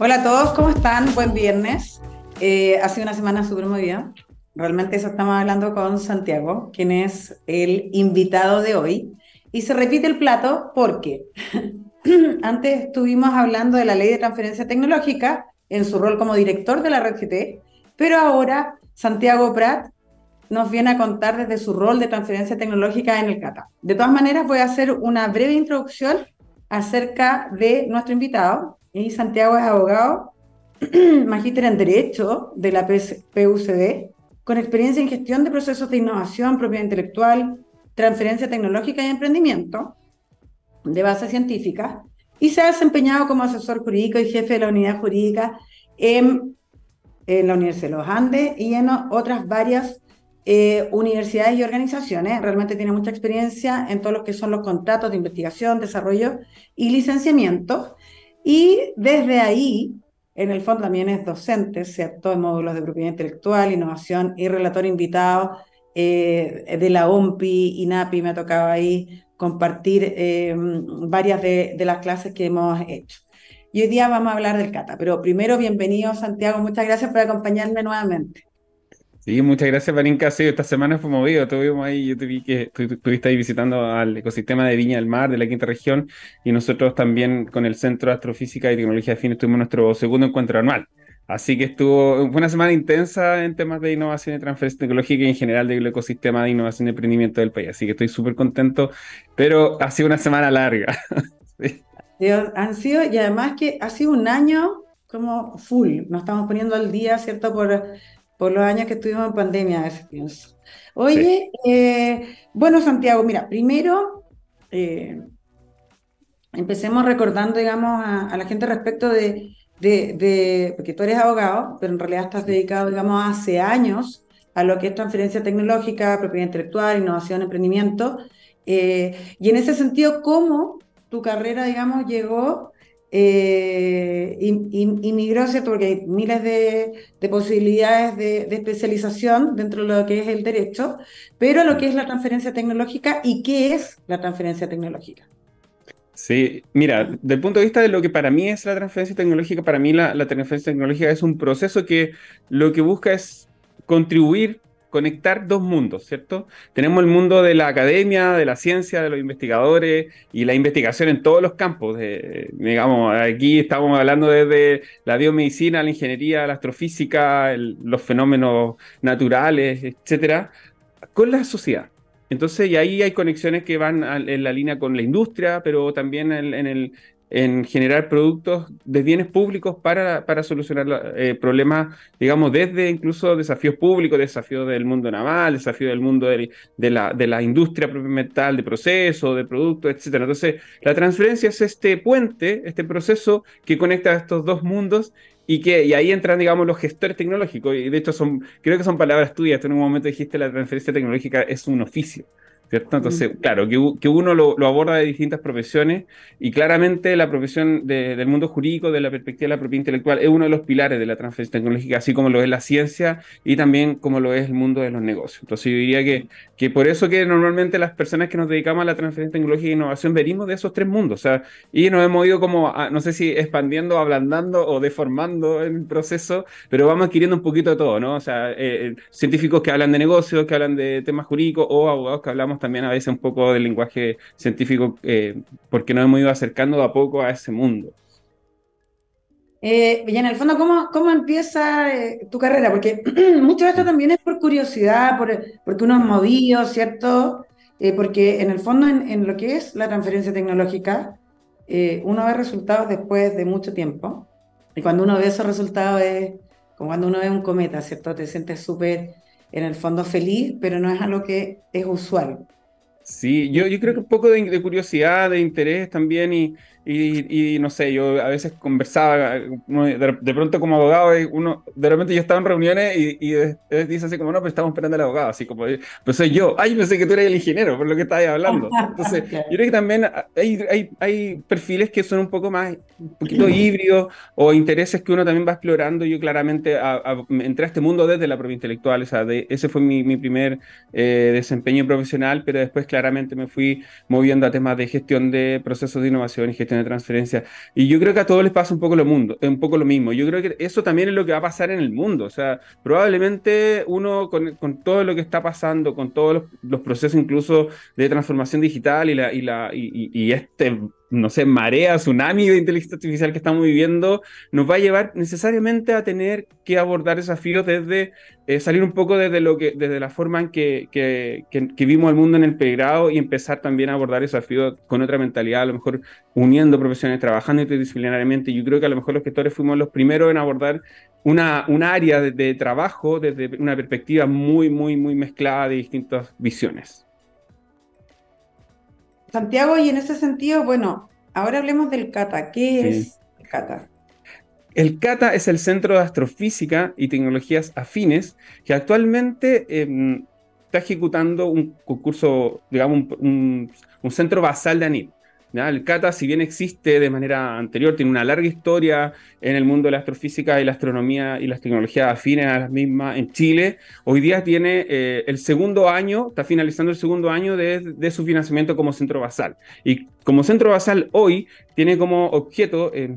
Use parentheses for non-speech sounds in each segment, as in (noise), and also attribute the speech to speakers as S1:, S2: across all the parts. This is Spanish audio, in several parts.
S1: Hola a todos, ¿cómo están? Buen viernes. Eh, ha sido una semana súper movida. Realmente eso estamos hablando con Santiago, quien es el invitado de hoy. Y se repite el plato porque (clears throat) antes estuvimos hablando de la ley de transferencia tecnológica en su rol como director de la red GT, pero ahora Santiago Prat nos viene a contar desde su rol de transferencia tecnológica en el CATA. De todas maneras, voy a hacer una breve introducción acerca de nuestro invitado, y Santiago es abogado, (clears throat) magíster en Derecho de la PUCD, con experiencia en gestión de procesos de innovación, propiedad intelectual, transferencia tecnológica y emprendimiento de base científica, y se ha desempeñado como asesor jurídico y jefe de la unidad jurídica en, la Universidad de los Andes y en otras varias eh, universidades y organizaciones. Realmente tiene mucha experiencia en todo lo que son los contratos de investigación, desarrollo y licenciamiento. Y desde ahí, en el fondo también es docente, ¿cierto? En módulos de propiedad intelectual, innovación y relator invitado eh, de la OMPI, INAPI, me ha tocado ahí compartir eh, varias de, de, las clases que hemos hecho. Y hoy día vamos a hablar del CATA, pero primero bienvenido Santiago, muchas gracias por acompañarme nuevamente.
S2: Sí, muchas gracias, Varinka. Sí, esta semana fue movido. Tuvimos ahí, yo te vi que estuviste ahí visitando al ecosistema de Viña del Mar, de la quinta región, y nosotros también con el Centro de Astrofísica y Tecnología de Fin tuvimos nuestro segundo encuentro anual. Así que estuvo, fue una semana intensa en temas de innovación y transferencia tecnológica y en general del ecosistema de innovación y emprendimiento del país. Así que estoy súper contento, pero ha sido una semana larga. (laughs)
S1: sí. Han sido, y además que ha sido un año como full. Nos estamos poniendo al día, ¿cierto? Por por los años que estuvimos en pandemia, a veces pienso. Oye, eh, bueno, Santiago, mira, primero eh, empecemos recordando, digamos, a, la gente respecto de, de, porque tú eres abogado, pero en realidad estás dedicado, digamos, hace años a lo que es transferencia tecnológica, propiedad intelectual, innovación, emprendimiento. Eh, y en ese sentido, ¿cómo tu carrera, digamos, llegó eh, inmigró, ¿cierto? Porque hay miles de, posibilidades de, especialización dentro de lo que es el derecho, pero lo que es la transferencia tecnológica y qué es la transferencia tecnológica.
S2: Sí, mira, desde el punto de vista de lo que para mí es la transferencia tecnológica, para mí la transferencia tecnológica es un proceso que lo que busca es contribuir conectar dos mundos, ¿cierto? Tenemos el mundo de la academia, de la ciencia, de los investigadores y la investigación en todos los campos. digamos, aquí estamos hablando desde la biomedicina, la ingeniería, la astrofísica, los fenómenos naturales, etcétera, con la sociedad. Entonces, y ahí hay conexiones que van en la línea con la industria, pero también en el, en generar productos de bienes públicos para, para solucionar eh, problemas, digamos, desde incluso desafíos públicos, desafíos del mundo naval, desafíos del mundo de, la, de la industria propiamente de procesos, de productos, etc. Entonces, la transferencia es este puente, este proceso que conecta estos dos mundos y que ahí entran, digamos, los gestores tecnológicos. Y de hecho, son, creo que son palabras tuyas. Tú en un momento dijiste la transferencia tecnológica es un oficio. Entonces, claro, que, uno lo, aborda de distintas profesiones y claramente la profesión del mundo jurídico, de la perspectiva de la propiedad intelectual, es uno de los pilares de la transferencia tecnológica, así como lo es la ciencia y también como lo es el mundo de los negocios. Entonces, yo diría que, que por eso que normalmente las personas que nos dedicamos a la transferencia tecnológica e innovación venimos de esos tres mundos, o sea, y nos hemos ido como, no sé si expandiendo, ablandando o deformando el proceso, pero vamos adquiriendo un poquito de todo, ¿no? O sea, eh, científicos que hablan de negocios, que hablan de temas jurídicos o abogados que hablamos también a veces un poco del lenguaje científico, eh, porque nos hemos ido acercando a poco a ese mundo.
S1: Eh, y en el fondo, ¿cómo, cómo empieza eh, tu carrera? Porque (clears throat) mucho de esto también es por curiosidad, por, porque uno es movido, ¿cierto? Eh, porque en el fondo, en, en, lo que es la transferencia tecnológica, uno ve resultados después de mucho tiempo. Y cuando uno ve esos resultados es como cuando uno ve un cometa, ¿cierto? Te sientes súper, en el fondo, feliz, pero no es algo que es usual.
S2: Sí, yo, yo creo que un poco de, curiosidad, de interés también y, y, no sé, yo a veces conversaba, de, pronto como abogado, uno, de repente yo estaba en reuniones y, y dice así como, no, pero estamos esperando al abogado, así como, pues soy yo, ay, pensé que tú eres el ingeniero, por lo que estabas hablando. (laughs) Entonces, yo creo que también hay, hay, hay, perfiles que son un poco más, un poquito híbridos o intereses que uno también va explorando. Yo claramente entré a este mundo desde la propia intelectual, o sea, de, ese fue mi, mi primer eh, desempeño profesional, pero después claramente me fui moviendo a temas de gestión de procesos de innovación y gestión de transferencia. Y yo creo que a todos les pasa un poco lo, mundo, un poco lo mismo. Yo creo que eso también es lo que va a pasar en el mundo. O sea, probablemente uno con, con todo lo que está pasando, con todos los, procesos incluso de transformación digital y, la, y, la, y, y este no sé, marea, tsunami de inteligencia artificial que estamos viviendo, nos va a llevar necesariamente a tener que abordar desafíos desde eh, salir un poco desde, lo que, desde la forma en que, que, vimos el mundo en el pregrado y empezar también a abordar desafíos con otra mentalidad, a lo mejor uniendo profesiones, trabajando interdisciplinariamente. Yo creo que a lo mejor los gestores fuimos los primeros en abordar una, una área de trabajo desde una perspectiva muy, muy, muy mezclada de distintas visiones.
S1: Santiago, y en ese sentido, bueno, ahora hablemos del CATA. ¿Qué es el CATA?
S2: El CATA es el Centro de Astrofísica y Tecnologías Afines, que actualmente em, está ejecutando un concurso, digamos, un, un centro basal de ANIT. El CATA, si bien existe de manera anterior, tiene una larga historia en el mundo de la astrofísica y la astronomía y las tecnologías afines a las mismas en Chile. Hoy día tiene eh, el segundo año, está finalizando el segundo año de, su financiamiento como centro basal. Y como centro basal hoy tiene como objeto eh,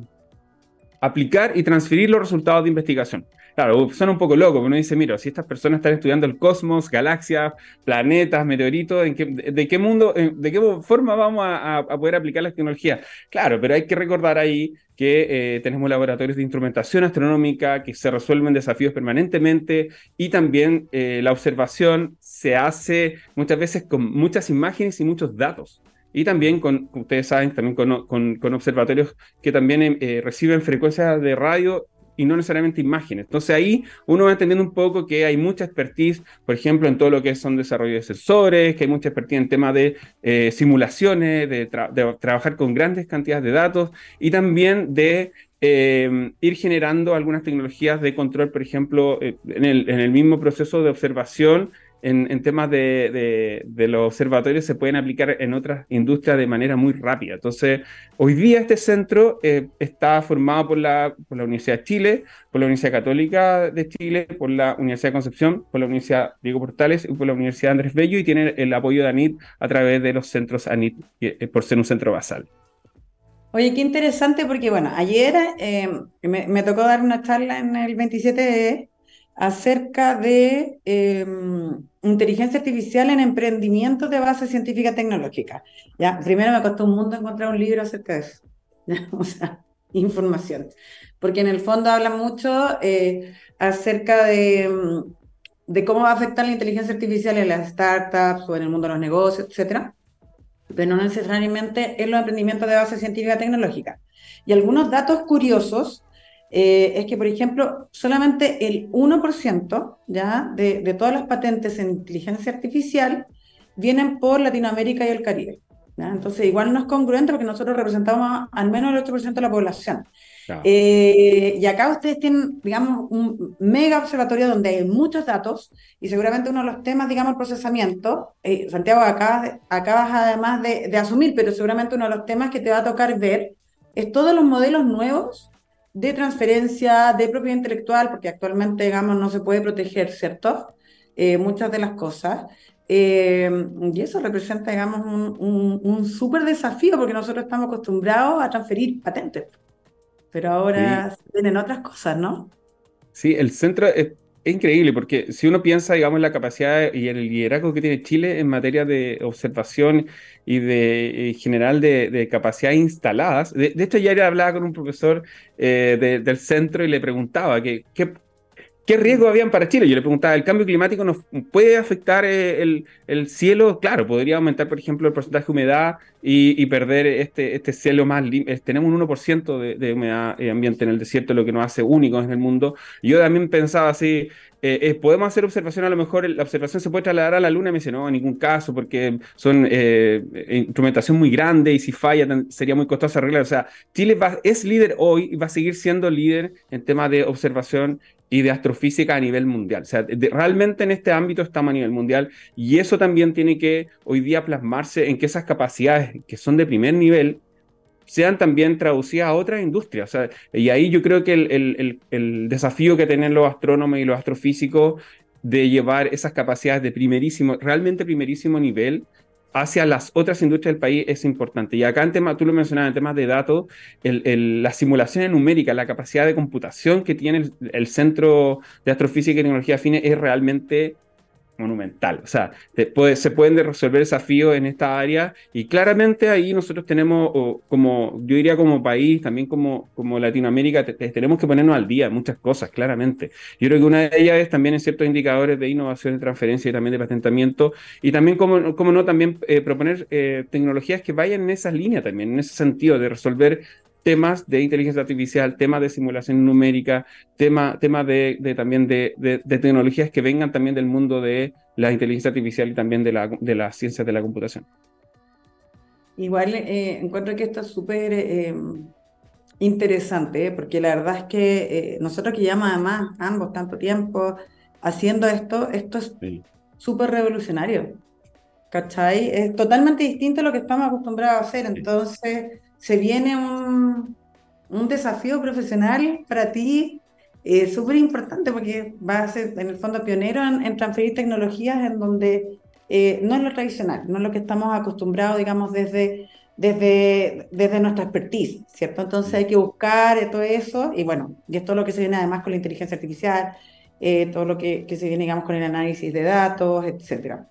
S2: aplicar y transferir los resultados de investigación. Claro, suena un poco loco, uno dice, mira, si estas personas están estudiando el cosmos, galaxias, planetas, meteoritos, ¿en qué, de, qué mundo, de qué forma vamos a, poder aplicar la tecnología? Claro, pero hay que recordar ahí que eh, tenemos laboratorios de instrumentación astronómica que se resuelven desafíos permanentemente y también eh, la observación se hace muchas veces con muchas imágenes y muchos datos y también con, ustedes saben, también con, con, observatorios que también eh, reciben frecuencias de radio y no necesariamente imágenes. Entonces ahí uno va entendiendo un poco que hay mucha expertise, por ejemplo, en todo lo que son desarrollo de sensores, que hay mucha expertise en temas de eh, simulaciones, de, trabajar con grandes cantidades de datos y también de eh, ir generando algunas tecnologías de control, por ejemplo, en, el, en el mismo proceso de observación en, temas de, los observatorios se pueden aplicar en otras industrias de manera muy rápida. Entonces, hoy día este centro eh, está formado por la, por la Universidad de Chile, por la Universidad Católica de Chile, por la Universidad de Concepción, por la Universidad Diego Portales y por la Universidad Andrés Bello y tiene el apoyo de ANIT a través de los centros ANIT eh, por ser un centro basal.
S1: Oye, qué interesante porque, bueno, ayer eh, me, me, tocó dar una charla en el 27 acerca de em, inteligencia artificial en emprendimiento de base científica tecnológica. Ya, primero me costó un mundo encontrar un libro acerca de eso, (laughs) o sea, información, porque en el fondo habla mucho eh, acerca de, em, de, cómo va a afectar la inteligencia artificial en las startups o en el mundo de los negocios, etcétera, pero no necesariamente en los emprendimientos de base científica tecnológica. Y algunos datos curiosos eh, es que, por ejemplo, solamente el 1% ¿ya? De, de, todas las patentes en inteligencia artificial vienen por Latinoamérica y el Caribe. ¿ya? Entonces, igual no es congruente porque nosotros representamos al menos el 8% de la población. Eh, y acá ustedes tienen, digamos, un mega observatorio donde hay muchos datos y seguramente uno de los temas, digamos, el procesamiento, eh, Santiago, acá, acabas además de, de asumir, pero seguramente uno de los temas que te va a tocar ver es todos los modelos nuevos de transferencia de propiedad intelectual, porque actualmente, digamos, no se puede proteger, ¿cierto? Eh, muchas de las cosas. Eh, y eso representa, digamos, un, un, súper desafío, porque nosotros estamos acostumbrados a transferir patentes. Pero ahora vienen otras cosas, ¿no?
S2: Sí, el centro es, es increíble porque si uno piensa, digamos, en la capacidad y el liderazgo que tiene Chile en materia de observación y de en general de, de capacidades instaladas, de, hecho ayer hablaba con un profesor eh, del centro y le preguntaba que, qué ¿Qué riesgos habían para Chile? Yo le preguntaba, ¿el cambio climático nos puede afectar eh, el, el cielo? Claro, podría aumentar, por ejemplo, el porcentaje de humedad y, perder este, este cielo más limpio. Tenemos un 1% de, de humedad eh, ambiente en el desierto, lo que nos hace únicos en el mundo. Yo también pensaba así, eh, podemos hacer observación, a lo mejor la observación se puede trasladar a la Luna, y me dice, no, en ningún caso, porque son instrumentación muy grande y si falla sería muy costoso arreglar. O sea, Chile es líder hoy y va a seguir siendo líder en temas de observación y de astrofísica a nivel mundial. O sea, realmente en este ámbito estamos a nivel mundial y eso también tiene que hoy día plasmarse en que esas capacidades que son de primer nivel sean también traducidas a otras industrias. Y ahí yo creo que el, el, desafío que tienen los astrónomos y los astrofísicos de llevar esas capacidades de primerísimo, realmente primerísimo nivel, hacia las otras industrias del país es importante. Y acá en tema, tú lo mencionabas, en temas de datos, el, la simulación numérica, la capacidad de computación que tiene el, el Centro de Astrofísica y Tecnología FINE es realmente monumental. O sea, se pueden resolver desafíos en esta área y claramente ahí nosotros tenemos, como yo diría como país, también como, como Latinoamérica, tenemos que ponernos al día muchas cosas, claramente. Yo creo que una de ellas es también en ciertos indicadores de innovación, de transferencia y también de patentamiento y también, como, como no, también eh, proponer eh, tecnologías que vayan en esa línea también, en ese sentido de resolver temas de inteligencia artificial, temas de simulación numérica, temas tema de, también de, tecnologías que vengan también del mundo de la inteligencia artificial y también de, la, de las ciencias de la computación.
S1: Igual eh, encuentro que esto es súper eh, interesante, ¿eh? porque la verdad es que nosotros que llevamos además ambos tanto tiempo haciendo esto, esto es súper revolucionario. ¿Cachai? Es totalmente distinto a lo que estamos acostumbrados a hacer. Entonces, se viene un, un desafío profesional para ti eh, súper importante porque vas a ser en el fondo pionero en, transferir tecnologías en donde eh, no es lo tradicional, no es lo que estamos acostumbrados, digamos, desde, desde, desde nuestra expertise, ¿cierto? Entonces hay que buscar todo eso y bueno, y es todo lo que se viene además con la inteligencia artificial, eh, todo lo que, que, se viene, digamos, con el análisis de datos, etcétera.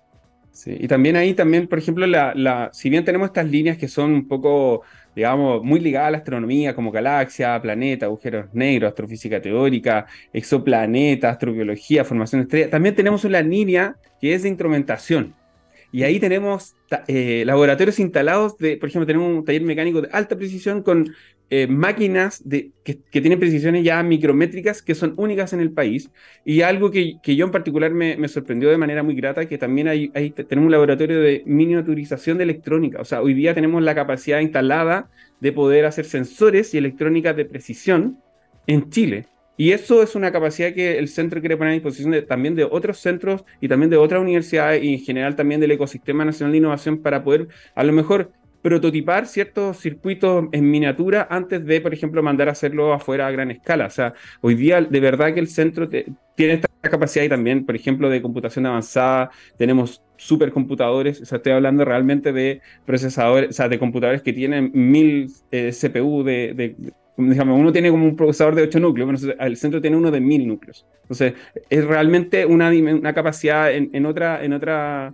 S2: Y también ahí, también, por ejemplo, la, la, si bien tenemos estas líneas que son un poco digamos, muy ligada a la astronomía, como galaxia, planeta, agujeros negros, astrofísica teórica, exoplaneta, astrobiología, formación de estrellas. También tenemos una línea que es de instrumentación. Y ahí tenemos eh, laboratorios instalados de, por ejemplo, tenemos un taller mecánico de alta precisión con eh, máquinas de, que, tienen precisiones ya micrométricas que son únicas en el país. Y algo que, que yo en particular me, me, sorprendió de manera muy grata, que también hay, tenemos un laboratorio de miniaturización de electrónica. O sea, hoy día tenemos la capacidad instalada de poder hacer sensores y electrónica de precisión en Chile. Y eso es una capacidad que el centro quiere poner a disposición también de otros centros y también de otras universidades y en general también del ecosistema nacional de innovación para poder a lo mejor prototipar ciertos circuitos en miniatura antes de, por ejemplo, mandar a hacerlo afuera a gran escala. O sea, hoy día de verdad que el centro tiene esta capacidad y también, por ejemplo, de computación avanzada, tenemos supercomputadores, o sea, estoy hablando realmente de procesadores, o sea, de computadores que tienen mil eh, CPU de, digamos, uno tiene como un procesador de 8 núcleos, el centro tiene uno de mil núcleos. Entonces, es realmente una, una capacidad en, otra, en, otra,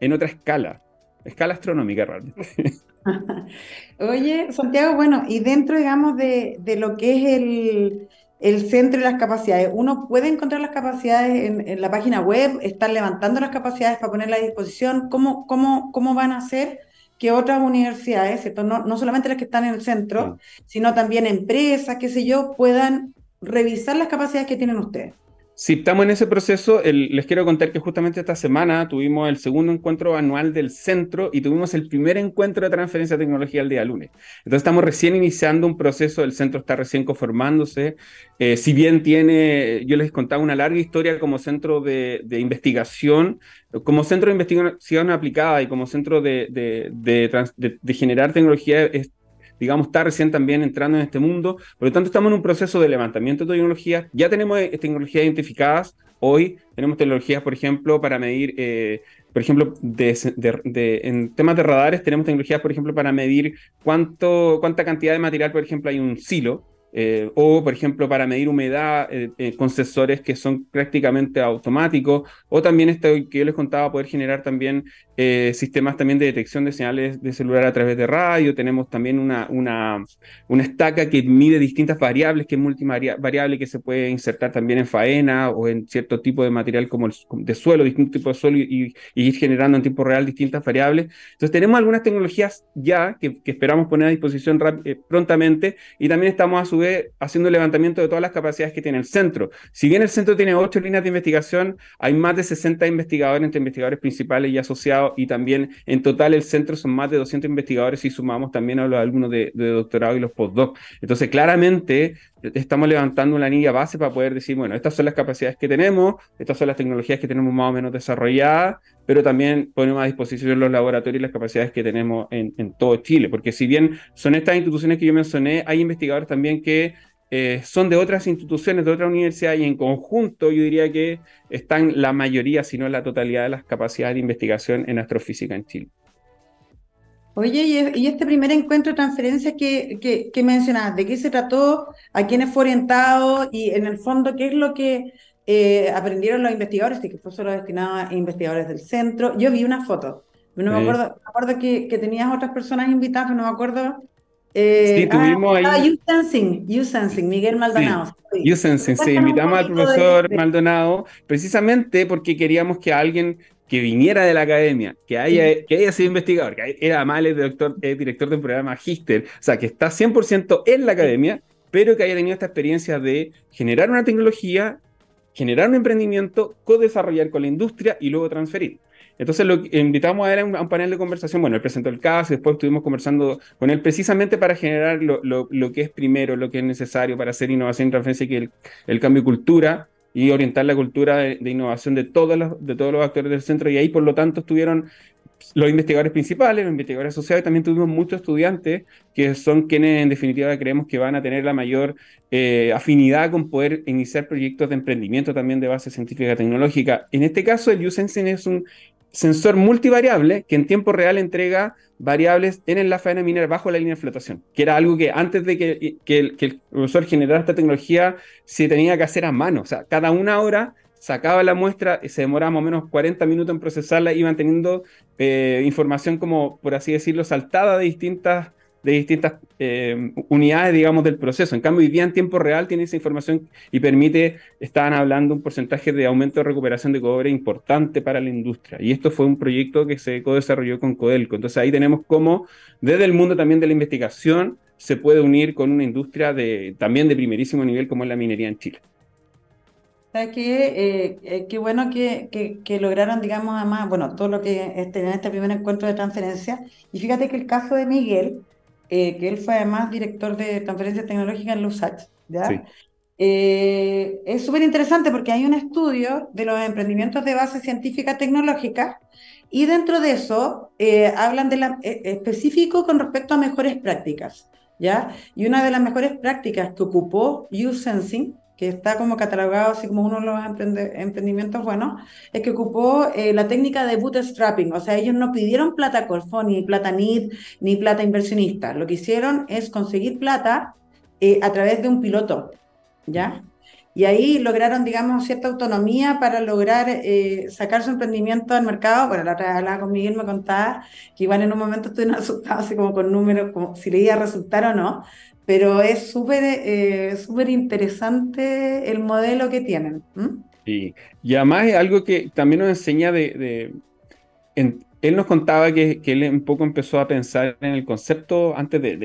S2: en otra escala escala astronómica realmente. (laughs)
S1: Oye, Santiago, bueno, y dentro, digamos, de, de lo que es el, el, centro y las capacidades, ¿uno puede encontrar las capacidades en, la página web? ¿Están levantando las capacidades para ponerlas a disposición? ¿Cómo, cómo, cómo van a hacer que otras universidades, ¿cierto? No, no solamente las que están en el centro, sino también empresas, qué sé yo, puedan revisar las capacidades que tienen ustedes?
S2: Si estamos en ese proceso, les quiero contar que justamente esta semana tuvimos el segundo encuentro anual del centro y tuvimos el primer encuentro de transferencia de tecnología el día lunes. Entonces estamos recién iniciando un proceso, el centro está recién conformándose. Eh, si bien tiene, yo les contaba una larga historia como centro de, investigación, como centro de investigación aplicada y como centro de, de generar tecnología, es, digamos, está recién también entrando en este mundo. Por lo tanto, estamos en un proceso de levantamiento de tecnologías. Ya tenemos eh, tecnologías identificadas. Hoy tenemos tecnologías, por ejemplo, para medir, eh, por ejemplo, en temas de radares, tenemos tecnologías, por ejemplo, para medir cuánto, cuánta cantidad de material, por ejemplo, hay un silo. Eh, o, por ejemplo, para medir humedad con sensores que son prácticamente automáticos, o también esto que yo les contaba, poder generar también eh, sistemas también de detección de señales de celular a través de radio, tenemos también una, una, una estaca que mide distintas variables, que es multivariable, que se puede insertar también en faena o en cierto tipo de material como el, de suelo, distintos tipos de suelo y, ir generando en tiempo real distintas variables. Entonces tenemos algunas tecnologías ya que, esperamos poner a disposición eh, prontamente y también estamos a su vez haciendo el levantamiento de todas las capacidades que tiene el centro. Si bien el centro tiene ocho líneas de investigación, hay más de 60 investigadores entre investigadores principales y asociados y también en total el centro son más de 200 investigadores y sumamos también a los alumnos de, doctorado y los postdoc. Entonces, claramente estamos levantando una línea base para poder decir, bueno, estas son las capacidades que tenemos, estas son las tecnologías que tenemos más o menos desarrolladas, pero también ponemos a disposición los laboratorios y las capacidades que tenemos en, todo Chile, porque si bien son estas instituciones que yo mencioné, hay investigadores también que eh, son de otras instituciones, de otras universidades y en conjunto yo diría que están la mayoría, si no la totalidad de las capacidades de investigación en astrofísica en Chile.
S1: Oye, y este primer encuentro de transferencia que, que, que mencionabas, ¿de qué se trató? ¿A quiénes fue orientado? Y en el fondo, ¿qué es lo que eh, aprendieron los investigadores? Y que fue solo destinado a investigadores del centro. Yo vi una foto. No me acuerdo, me acuerdo que, que, tenías otras personas invitadas, pero no me acuerdo.
S2: Eh, sí, tuvimos
S1: ah, ahí. You Sensing, you Sensing, Miguel Maldonado.
S2: Sí, Sensing, sí, invitamos al profesor Maldonado precisamente porque queríamos que alguien que viniera de la academia, que haya, que haya sido investigador, que era el director, director del programa Magister, o sea, que está 100% en la academia, pero que haya tenido esta experiencia de generar una tecnología, generar un emprendimiento, co-desarrollar con la industria y luego transferir. Entonces lo invitamos a él a un, panel de conversación. Bueno, él presentó el caso, después estuvimos conversando con él precisamente para generar lo, que es primero, lo que es necesario para hacer innovación y transferencia, que el, el cambio de cultura, y orientar la cultura de, innovación de todos, los, de todos los actores del centro. Y ahí, por lo tanto, estuvieron los investigadores principales, los investigadores asociados, también tuvimos muchos estudiantes que son quienes en definitiva creemos que van a tener la mayor eh, afinidad con poder iniciar proyectos de emprendimiento también de base científica tecnológica. En este caso, el USENSIN es un sensor multivariable que en tiempo real entrega variables en la faena minera bajo la línea de flotación, que era algo que antes de que, que, el, profesor generara esta tecnología se tenía que hacer a mano. O sea, cada una hora sacaba la muestra, y se demoraba más o menos 40 minutos en procesarla, iban teniendo eh, información como, por así decirlo, saltada de distintas de distintas eh, unidades, digamos, del proceso. En cambio, hoy en tiempo real tiene esa información y permite, estaban hablando, un porcentaje de aumento de recuperación de cobre importante para la industria. Y esto fue un proyecto que se co-desarrolló con Codelco. Entonces ahí tenemos cómo, desde el mundo también de la investigación, se puede unir con una industria de, también de primerísimo nivel como es la minería en Chile.
S1: ¿Sabes qué? Eh, eh, qué bueno que, que, lograron, digamos, además, bueno, todo lo que este, en este primer encuentro de transferencia. Y fíjate que el caso de Miguel, eh, que él fue además director de transferencia tecnológica en LUSACH, ¿ya? Eh, es súper interesante porque hay un estudio de los emprendimientos de base científica tecnológica y dentro de eso eh, hablan de la, específico con respecto a mejores prácticas, ¿ya? Y una de las mejores prácticas que ocupó U-Sensing que está como catalogado así como uno de los emprendimientos buenos, es que ocupó eh, la técnica de bootstrapping, o sea, ellos no pidieron plata Corfo, ni plata NID, ni plata inversionista, lo que hicieron es conseguir plata eh, a través de un piloto, ¿ya? Y ahí lograron, digamos, cierta autonomía para lograr eh, sacar su emprendimiento al mercado. Bueno, la otra hablaba con Miguel, me contaba que igual en un momento estuve asustado, así como con números, como si le iba a resultar o no, pero es súper eh, súper interesante el modelo que tienen.
S2: Sí. Y además es algo que también nos enseña de... él nos contaba que, que, él un poco empezó a pensar en el concepto antes de,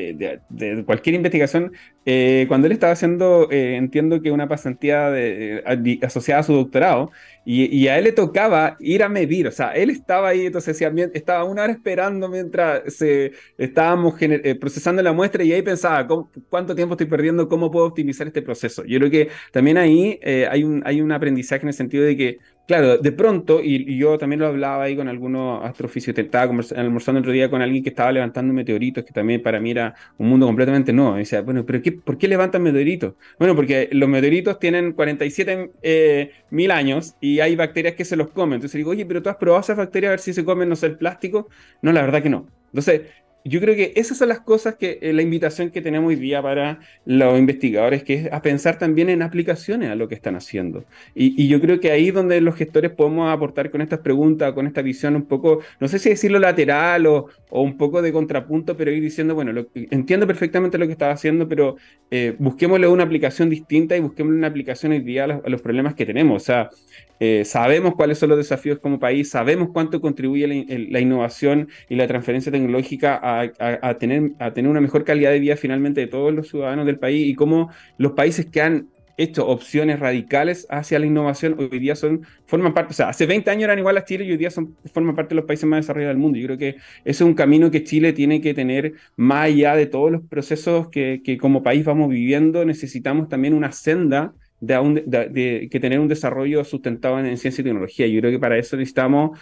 S2: de, cualquier investigación eh, cuando él estaba haciendo, eh, entiendo que una pasantía de, asociada a su doctorado, y, a él le tocaba ir a medir, o sea, él estaba ahí, entonces estaba una hora esperando mientras se, estábamos eh, procesando la muestra y ahí pensaba, ¿cuánto tiempo estoy perdiendo? ¿Cómo puedo optimizar este proceso? Yo creo que también ahí hay un aprendizaje en el sentido de que, claro, de pronto, y, yo también lo hablaba ahí con algunos astrofísicos, estaba almorzando otro día con alguien que estaba levantando meteoritos, que también para mí era un mundo completamente nuevo, y decía, bueno, pero ¿qué ¿por qué levantan meteoritos? Bueno, porque los meteoritos tienen 47 eh, mil años y hay bacterias que se los comen. Entonces digo, oye, pero tú has probado esas bacterias a ver si se comen, no sé, el plástico. No, la verdad que no. Entonces, yo creo que esas son las cosas que eh, la invitación que tenemos hoy día para los investigadores, que es a pensar también en aplicaciones a lo que están haciendo. Y, yo creo que ahí es donde los gestores podemos aportar con estas preguntas, con esta visión un poco, no sé si decirlo lateral o, un poco de contrapunto, pero ir diciendo, bueno, entiendo perfectamente lo que estaba haciendo, pero eh, busquémosle una aplicación distinta y busquémosle una aplicación hoy día a los, problemas que tenemos. O sea, eh, sabemos cuáles son los desafíos como país, sabemos cuánto contribuye la, la innovación y la transferencia tecnológica a a, tener, a tener una mejor calidad de vida finalmente de todos los ciudadanos del país y cómo los países que han hecho opciones radicales hacia la innovación hoy día son, forman parte, o sea, hace 20 años eran igual a Chile y hoy día son, forman parte de los países más desarrollados del mundo. Yo creo que ese es un camino que Chile tiene que tener más allá de todos los procesos que, que como país vamos viviendo, necesitamos también una senda de, de, que tener un desarrollo sustentado en, en, ciencia y tecnología. Yo creo que para eso necesitamos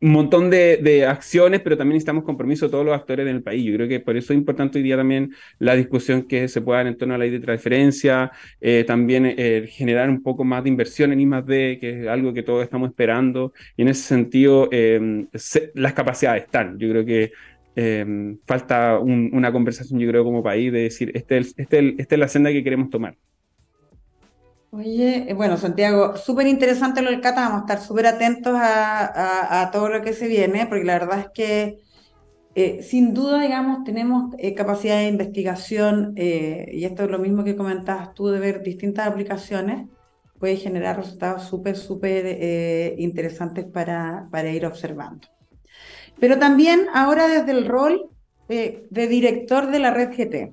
S2: un montón de, acciones, pero también necesitamos compromiso de todos los actores del país. Yo creo que por eso es importante hoy día también la discusión que se pueda en torno a la ley de transferencia, eh, también eh, generar un poco más de inversión en I+.D., que es algo que todos estamos esperando, y en ese sentido em, las capacidades están. Yo creo que eh, falta una conversación, yo creo, como país, de decir, este es, este, esta es la senda que queremos tomar.
S1: Oye, eh, bueno, Santiago, súper interesante lo del Cata, vamos a estar súper atentos a, todo lo que se viene, porque la verdad es que eh, sin duda, digamos, tenemos eh, capacidad de investigación, y esto es lo mismo que comentabas tú, de ver distintas aplicaciones, puede generar resultados súper, súper interesantes para, para ir observando. Pero también ahora desde el rol de director de la red GT,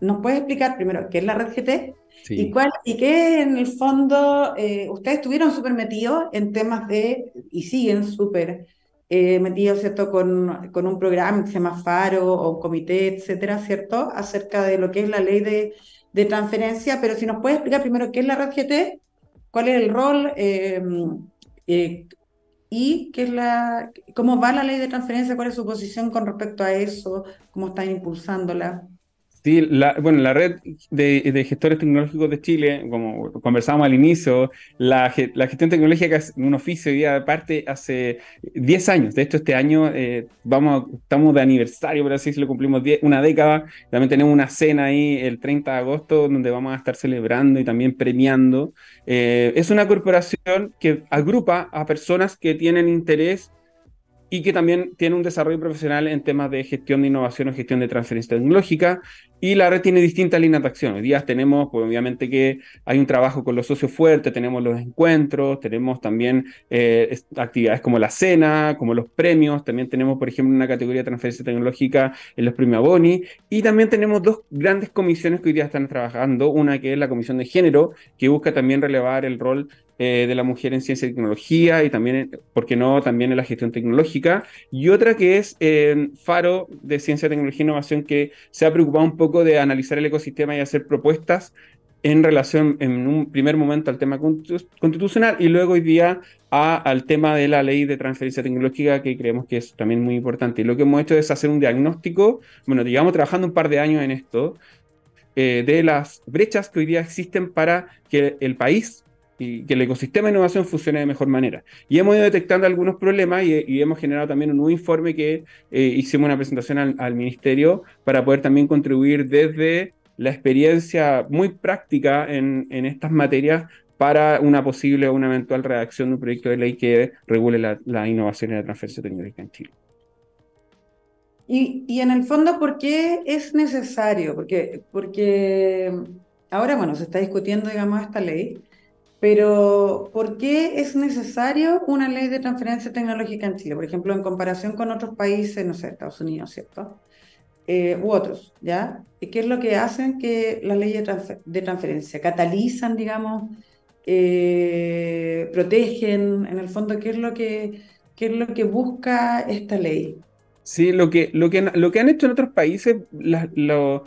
S1: ¿nos puedes explicar primero qué es la red GT? ¿Y, cuál, y qué en el fondo eh, ustedes estuvieron súper metidos en temas de, y siguen súper eh, metidos, ¿cierto?, con, con, un programa que se llama FARO o un comité, etcétera, ¿cierto?, acerca de lo que es la ley de, de transferencia, pero si nos puede explicar primero qué es la red GT, cuál es el rol eh, y qué es la, cómo va la ley de transferencia, cuál es su posición con respecto a eso, cómo están impulsándola.
S2: Sí, la, bueno, la red de, gestores tecnológicos de Chile, como conversábamos al inicio, la, gestión tecnológica es un oficio ya aparte hace 10 años. De hecho, este año eh, vamos, estamos de aniversario, por así decirlo, cumplimos una década. También tenemos una cena ahí el 30 de agosto donde vamos a estar celebrando y también premiando. Eh, es una corporación que agrupa a personas que tienen interés y que también tiene un desarrollo profesional en temas de gestión de innovación o gestión de transferencia tecnológica. Y la red tiene distintas líneas de acción. Hoy día tenemos, pues obviamente que hay un trabajo con los socios fuertes, tenemos los encuentros, tenemos también eh, actividades como la cena, como los premios, también tenemos, por ejemplo, una categoría de transferencia tecnológica en los premios Boni, y también tenemos dos grandes comisiones que hoy día están trabajando, una que es la Comisión de Género, que busca también relevar el rol eh, de la mujer en ciencia y tecnología y también, ¿por qué no?, también en la gestión tecnológica. Y otra que es eh, Faro de Ciencia, Tecnología e Innovación, que se ha preocupado un poco de analizar el ecosistema y hacer propuestas en relación, en un primer momento, al tema constitucional y luego hoy día al tema de la ley de transferencia tecnológica, que creemos que es también muy importante. Y lo que hemos hecho es hacer un diagnóstico, bueno, digamos, trabajando un par de años en esto, eh, de las brechas que hoy día existen para que el país y que el ecosistema de innovación funcione de mejor manera. Y hemos ido detectando algunos problemas y, hemos generado también un nuevo informe que eh, hicimos una presentación al, ministerio para poder también contribuir desde la experiencia muy práctica en, en estas materias para una posible o una eventual redacción de un proyecto de ley que regule la, innovación y la transferencia tecnológica en Chile.
S1: Y, y, en el fondo, ¿por qué es necesario? Porque, porque ahora, bueno, se está discutiendo, digamos, esta ley, pero, ¿por qué es necesario una ley de transferencia tecnológica en Chile? Por ejemplo, en comparación con otros países, no sé, Estados Unidos, ¿cierto? Eh, u otros, ¿ya? ¿Y qué es lo que hacen que las leyes de, transferencia catalizan, digamos, eh, protegen, en el fondo, qué es lo que, qué es lo que busca esta ley?
S2: Sí, lo que, lo que, lo que han hecho en otros países,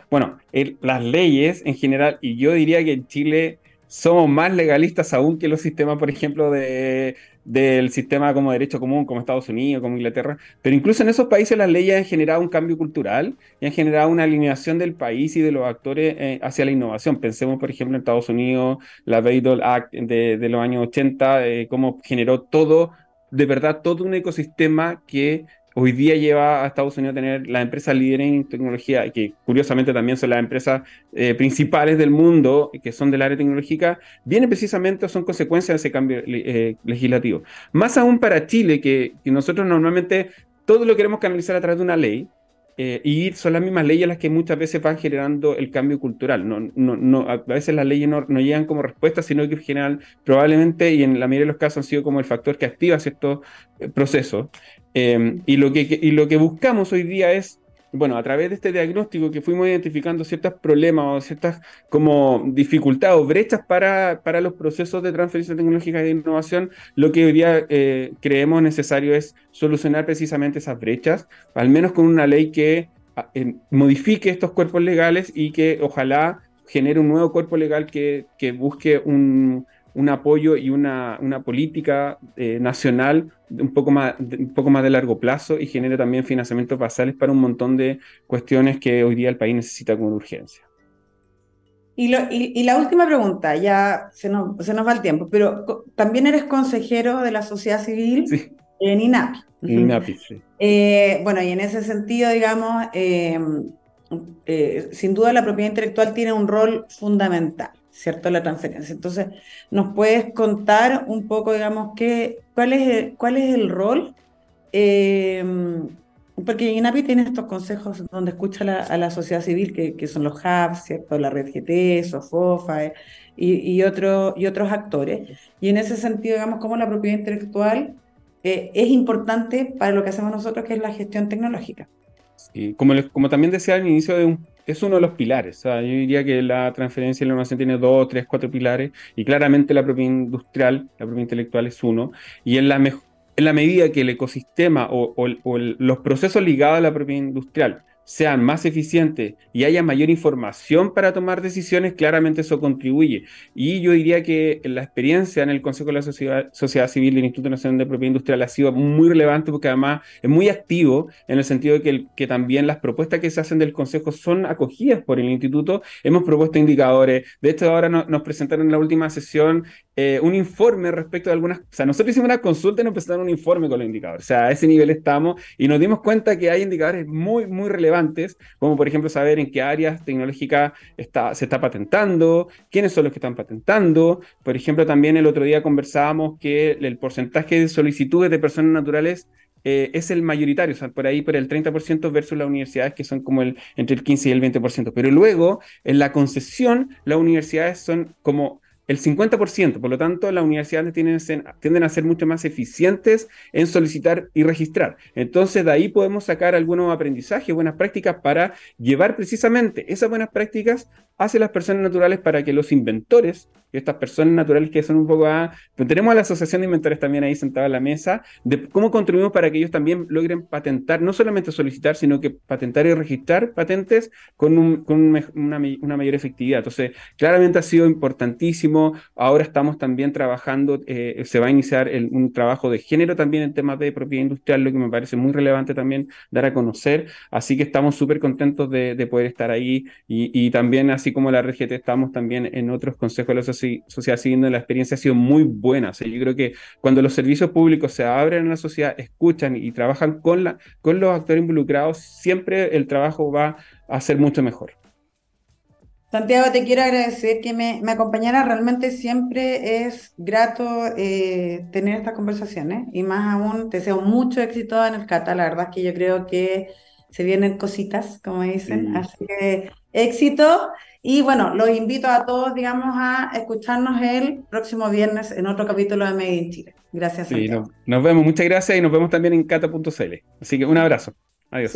S2: bueno, las leyes en general, y yo diría que en Chile somos más legalistas aún que los sistemas, por ejemplo, de, del sistema como derecho común, como Estados Unidos, como Inglaterra. Pero incluso en esos países las leyes han generado un cambio cultural y han generado una alineación del país y de los actores eh, hacia la innovación. Pensemos, por ejemplo, en Estados Unidos, la Bayh-Dole Act de, de, los años 80, eh, cómo generó todo, de verdad, todo un ecosistema que hoy día lleva a Estados Unidos a tener las empresas líderes en tecnología, que curiosamente también son las empresas eh, principales del mundo, que son del área tecnológica, viene precisamente son consecuencias de ese cambio eh, legislativo. Más aún para Chile, que, nosotros normalmente todo lo queremos canalizar a través de una ley, eh, y son las mismas leyes las que muchas veces van generando el cambio cultural. No, no, no, a veces las leyes no, llegan como respuesta, sino que generan probablemente, y en la mayoría de los casos han sido como el factor que activa ciertos procesos. Em, y, lo que, y lo que buscamos hoy día es, bueno, a través de este diagnóstico que fuimos identificando ciertos problemas o ciertas como dificultades o brechas para, para los procesos de transferencia tecnológica de innovación, lo que hoy día eh, creemos necesario es solucionar precisamente esas brechas, al menos con una ley que ah, modifique estos cuerpos legales y que ojalá genere un nuevo cuerpo legal que, que busque un, un apoyo y una, una política eh, nacional un poco, más, un poco más de largo plazo y genere también financiamientos basales para un montón de cuestiones que hoy día el país necesita con urgencia.
S1: Y, y, la última pregunta, ya se nos, se nos va el tiempo, pero también eres consejero de la sociedad civil En INAPI.
S2: INAPI, sí.
S1: Eh, bueno, y en ese sentido, digamos, eh, sin duda la propiedad intelectual tiene un rol fundamental, ¿cierto? La transferencia. Entonces, ¿nos puedes contar un poco, digamos, qué, cuál, es el, cuál es el rol? porque INAPI tiene estos consejos donde escucha a la sociedad civil, que, que, son los hubs, ¿cierto? La red GT, SOFOFA y, y, otro, y otros actores. Y en ese sentido, digamos, cómo la propiedad intelectual eh, es importante para lo que hacemos nosotros, que es la gestión tecnológica.
S2: Sí, como, como también decía al inicio, de un, es uno de los pilares. Yo diría que la transferencia y la innovación tiene dos, tres, cuatro pilares, y claramente la propiedad industrial, la propiedad intelectual es uno, y en la, en la medida que el ecosistema o los procesos ligados a la propiedad industrial sean más eficientes y haya mayor información para tomar decisiones, claramente eso contribuye. Y yo diría que la experiencia en el Consejo de la Sociedad, Civil del Instituto Nacional de Propiedad Industrial ha sido muy relevante porque además es muy activo en el sentido de que, que también las propuestas que se hacen del Consejo son acogidas por el Instituto. Hemos propuesto indicadores. De hecho, ahora nos presentaron en la última sesión eh, un informe respecto de algunas... O sea, nosotros hicimos una consulta y nos presentaron un informe con los indicadores. O sea, a ese nivel estamos y nos dimos cuenta que hay indicadores muy, muy relevantes, como por ejemplo saber en qué áreas tecnológicas está, se está patentando, quiénes son los que están patentando. Por ejemplo, también el otro día conversábamos que el porcentaje de solicitudes de personas naturales eh, es el mayoritario, o sea, por ahí por el 30% versus las universidades que son como el entre el 15 y el 20%. Pero luego, en la concesión, las universidades son como el 50%. Por lo tanto, las universidades tienden, a ser mucho más eficientes en solicitar y registrar. Entonces, de ahí podemos sacar algunos aprendizajes, buenas prácticas para llevar precisamente esas buenas prácticas hacia las personas naturales para que los inventores estas personas naturales que son un poco a... Tenemos a la Asociación de Inventores también ahí sentada a la mesa, de cómo contribuimos para que ellos también logren patentar, no solamente solicitar, sino que patentar y registrar patentes con, una, mayor efectividad. Entonces, claramente ha sido importantísimo. Ahora estamos también trabajando, eh, se va a iniciar un trabajo de género también en temas de propiedad industrial, lo que me parece muy relevante también dar a conocer. Así que estamos súper contentos de, poder estar ahí y, también, así como la RGT, estamos también en otros consejos de la sociedad siguiendo la experiencia ha sido muy buena. yo creo que cuando los servicios públicos se abren a la sociedad, escuchan y trabajan con, la, con los actores involucrados, siempre el trabajo va a ser mucho mejor.
S1: Santiago, te quiero agradecer que me, me acompañara. Realmente siempre es grato eh, tener estas conversaciones y más aún te deseo mucho éxito en el CATA. La verdad es que yo creo que se vienen cositas, como dicen. Así que éxito. Y bueno, los invito a todos, digamos, a escucharnos el próximo viernes en otro capítulo de Made in Chile. Gracias.
S2: Sí, nos, vemos, muchas gracias y nos vemos también en cata.cl. Así que un abrazo. Adiós.